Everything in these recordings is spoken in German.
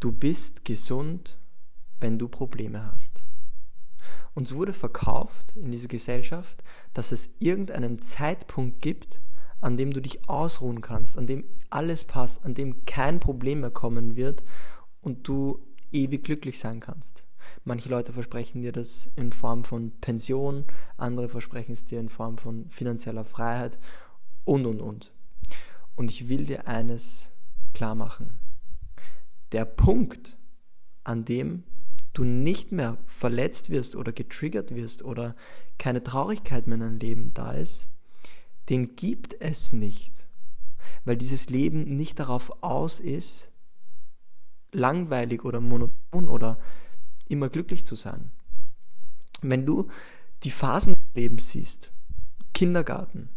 du bist gesund, wenn du Probleme hast. Uns wurde verkauft in dieser Gesellschaft, dass es irgendeinen Zeitpunkt gibt, an dem du dich ausruhen kannst, an dem alles passt, an dem kein Problem mehr kommen wird und du ewig glücklich sein kannst. Manche Leute versprechen dir das in Form von Pension, andere versprechen es dir in Form von finanzieller Freiheit und, und, und. Und ich will dir eines klar machen. Der Punkt, an dem du nicht mehr verletzt wirst oder getriggert wirst oder keine Traurigkeit mehr in deinem Leben da ist, den gibt es nicht. Weil dieses Leben nicht darauf aus ist, langweilig oder monoton oder immer glücklich zu sein. Wenn du die Phasen des Lebens siehst, Kindergarten,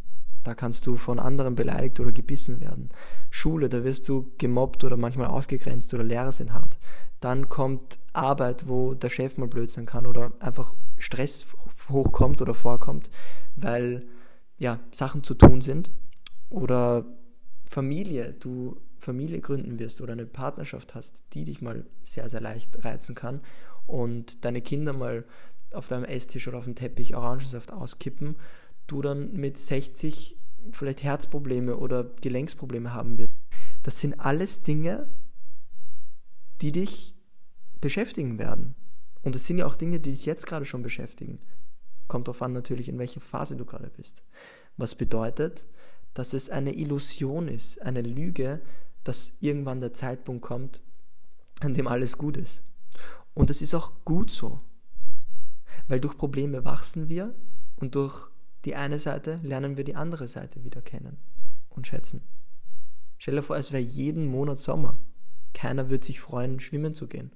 da kannst du von anderen beleidigt oder gebissen werden. Schule, da wirst du gemobbt oder manchmal ausgegrenzt oder Lehrer sind hart. Dann kommt Arbeit, wo der Chef mal blöd sein kann oder einfach Stress hochkommt oder vorkommt, weil ja, Sachen zu tun sind. Oder Familie, du Familie gründen wirst oder eine Partnerschaft hast, die dich mal sehr, sehr leicht reizen kann und deine Kinder mal auf deinem Esstisch oder auf dem Teppich Orangensaft auskippen, du dann mit 60 vielleicht Herzprobleme oder Gelenksprobleme haben wirst. Das sind alles Dinge, die dich beschäftigen werden. Und es sind ja auch Dinge, die dich jetzt gerade schon beschäftigen. Kommt darauf an natürlich, in welcher Phase du gerade bist. Was bedeutet, dass es eine Illusion ist, eine Lüge, dass irgendwann der Zeitpunkt kommt, an dem alles gut ist. Und es ist auch gut so, weil durch Probleme wachsen wir und durch die eine Seite lernen wir die andere Seite wieder kennen und schätzen. Stell dir vor, es wäre jeden Monat Sommer. Keiner würde sich freuen, schwimmen zu gehen.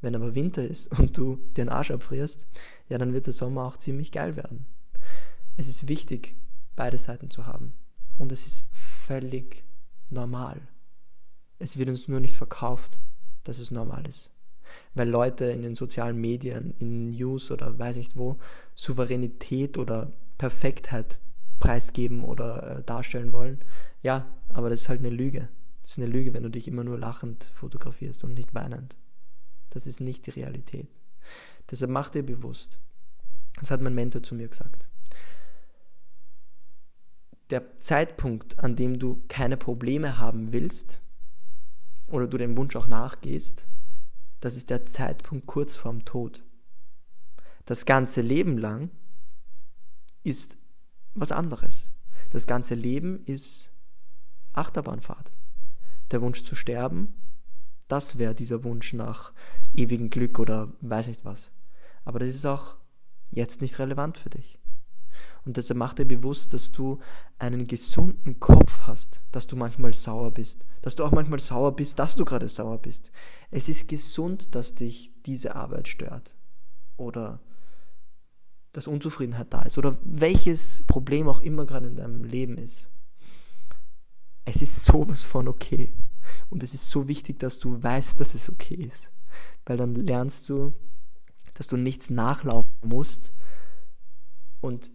Wenn aber Winter ist und du den Arsch abfrierst, ja, dann wird der Sommer auch ziemlich geil werden. Es ist wichtig, beide Seiten zu haben. Und es ist völlig normal. Es wird uns nur nicht verkauft, dass es normal ist. Weil Leute in den sozialen Medien, in News oder weiß nicht wo, Souveränität oder Perfektheit preisgeben oder äh, darstellen wollen. Ja, aber das ist halt eine Lüge. Das ist eine Lüge, wenn du dich immer nur lachend fotografierst und nicht weinend. Das ist nicht die Realität. Deshalb mach dir bewusst, das hat mein Mentor zu mir gesagt, der Zeitpunkt, an dem du keine Probleme haben willst oder du dem Wunsch auch nachgehst, das ist der Zeitpunkt kurz vorm Tod. Das ganze Leben lang ist was anderes. Das ganze Leben ist Achterbahnfahrt. Der Wunsch zu sterben, das wäre dieser Wunsch nach ewigem Glück oder weiß nicht was. Aber das ist auch jetzt nicht relevant für dich. Und deshalb mach dir bewusst, dass du einen gesunden Kopf hast, dass du manchmal sauer bist, dass du auch manchmal sauer bist, dass du gerade sauer bist. Es ist gesund, dass dich diese Arbeit stört oder dass Unzufriedenheit da ist oder welches Problem auch immer gerade in deinem Leben ist. Es ist sowas von okay. Und es ist so wichtig, dass du weißt, dass es okay ist. Weil dann lernst du, dass du nichts nachlaufen musst und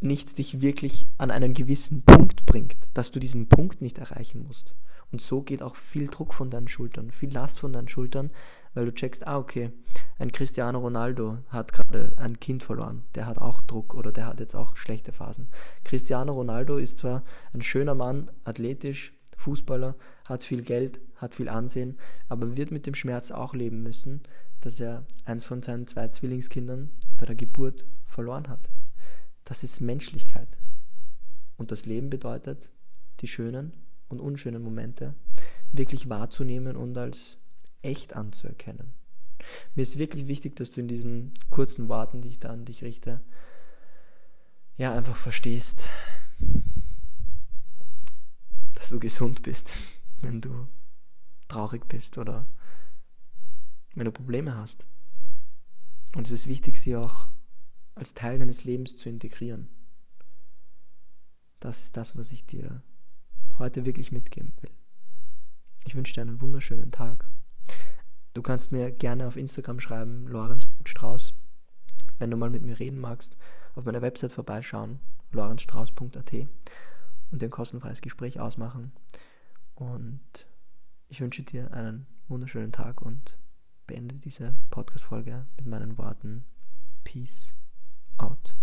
nichts dich wirklich an einen gewissen Punkt bringt, dass du diesen Punkt nicht erreichen musst. Und so geht auch viel Druck von deinen Schultern, viel Last von deinen Schultern, weil du checkst, ah, okay, ein Cristiano Ronaldo hat gerade ein Kind verloren, der hat auch Druck oder der hat jetzt auch schlechte Phasen. Cristiano Ronaldo ist zwar ein schöner Mann, athletisch, Fußballer, hat viel Geld, hat viel Ansehen, aber wird mit dem Schmerz auch leben müssen, dass er eins von seinen zwei Zwillingskindern bei der Geburt verloren hat. Das ist Menschlichkeit. Und das Leben bedeutet, die schönen und unschönen Momente wirklich wahrzunehmen und als echt anzuerkennen. Mir ist wirklich wichtig, dass du in diesen kurzen Worten, die ich da an dich richte, ja, einfach verstehst, dass du gesund bist, wenn du traurig bist oder wenn du Probleme hast. Und es ist wichtig, sie auch als Teil deines Lebens zu integrieren. Das ist das, was ich dir heute wirklich mitgeben will. Ich wünsche dir einen wunderschönen Tag. Du kannst mir gerne auf Instagram schreiben, lorenz.strauß. Wenn du mal mit mir reden magst, auf meiner Website vorbeischauen, lorenzstrauß.at und ein kostenfreies Gespräch ausmachen. Und ich wünsche dir einen wunderschönen Tag und beende diese Podcast-Folge mit meinen Worten Peace out.